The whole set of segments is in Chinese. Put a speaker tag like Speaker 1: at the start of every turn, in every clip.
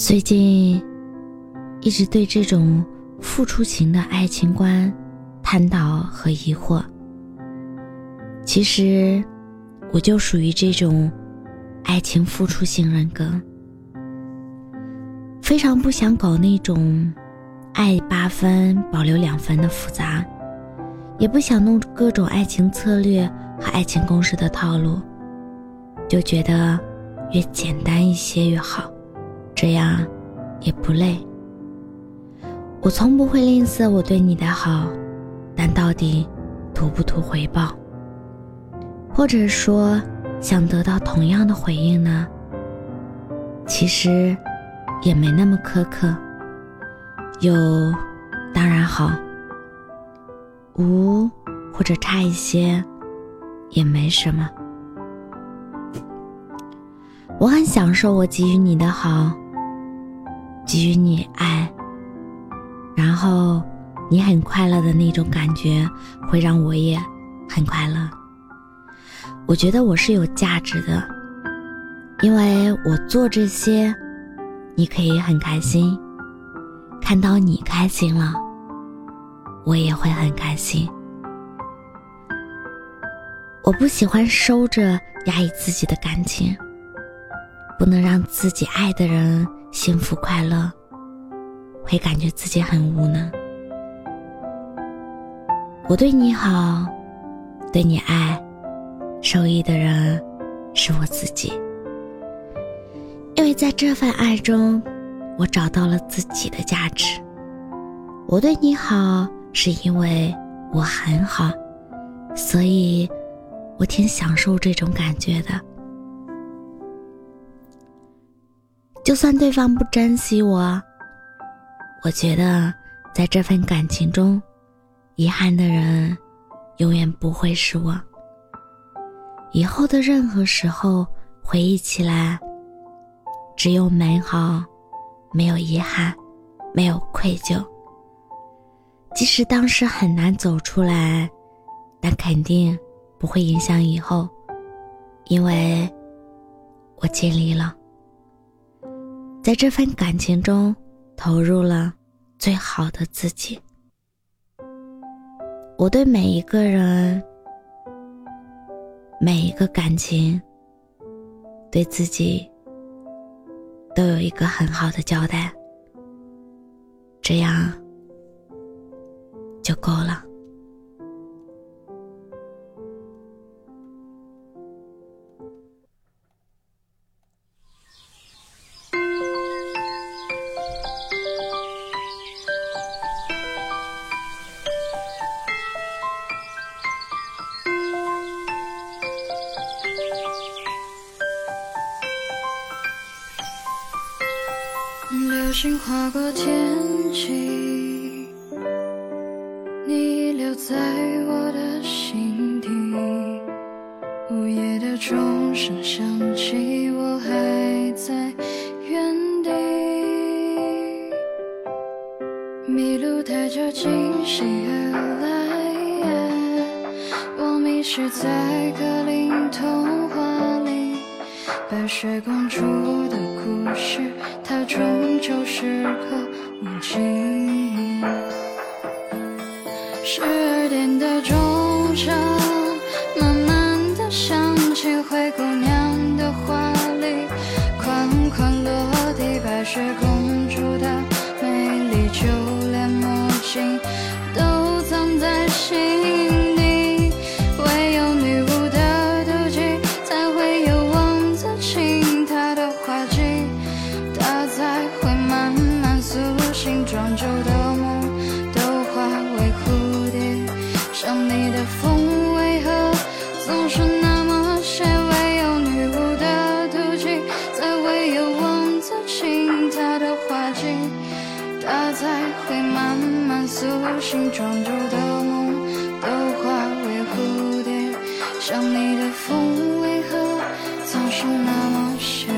Speaker 1: 最近一直对这种付出型的爱情观探讨和疑惑。其实，我就属于这种爱情付出型人格，非常不想搞那种爱八分保留两分的复杂，也不想弄各种爱情策略和爱情公式的套路，就觉得越简单一些越好。这样，也不累。我从不会吝啬我对你的好，但到底图不图回报？或者说，想得到同样的回应呢？其实，也没那么苛刻。有，当然好；无，或者差一些，也没什么。我很享受我给予你的好。给予你爱，然后你很快乐的那种感觉，会让我也很快乐。我觉得我是有价值的，因为我做这些，你可以很开心。看到你开心了，我也会很开心。我不喜欢收着压抑自己的感情，不能让自己爱的人。幸福快乐，会感觉自己很无能。我对你好，对你爱，受益的人是我自己。因为在这份爱中，我找到了自己的价值。我对你好，是因为我很好，所以我挺享受这种感觉的。就算对方不珍惜我，我觉得在这份感情中，遗憾的人永远不会是我。以后的任何时候回忆起来，只有美好，没有遗憾，没有愧疚。即使当时很难走出来，但肯定不会影响以后，因为我尽力了。在这份感情中，投入了最好的自己。我对每一个人、每一个感情，对自己都有一个很好的交代，这样就够了。
Speaker 2: 流星划过天际，你留在我的心底。午夜的钟声响起，我还在原地。迷路太久，惊醒而来，我迷失在格林童话里，白雪公主的故事。终究是个梦境。十二点的钟声慢慢的响起，灰姑娘的华丽，款款落地，白雪住的梦，都化为蝴蝶。想你的风为何总是那么斜？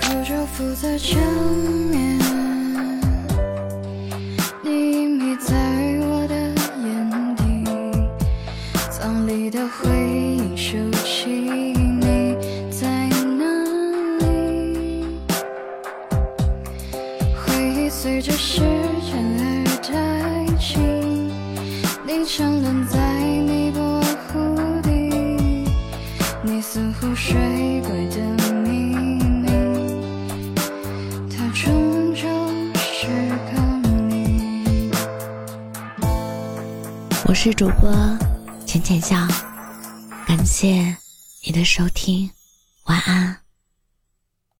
Speaker 2: 苦酒浮在江面，你沉沦在你波湖底，你似乎水鬼的秘密，它终究是个谜。
Speaker 1: 我是主播浅浅笑，感谢你的收听，晚安。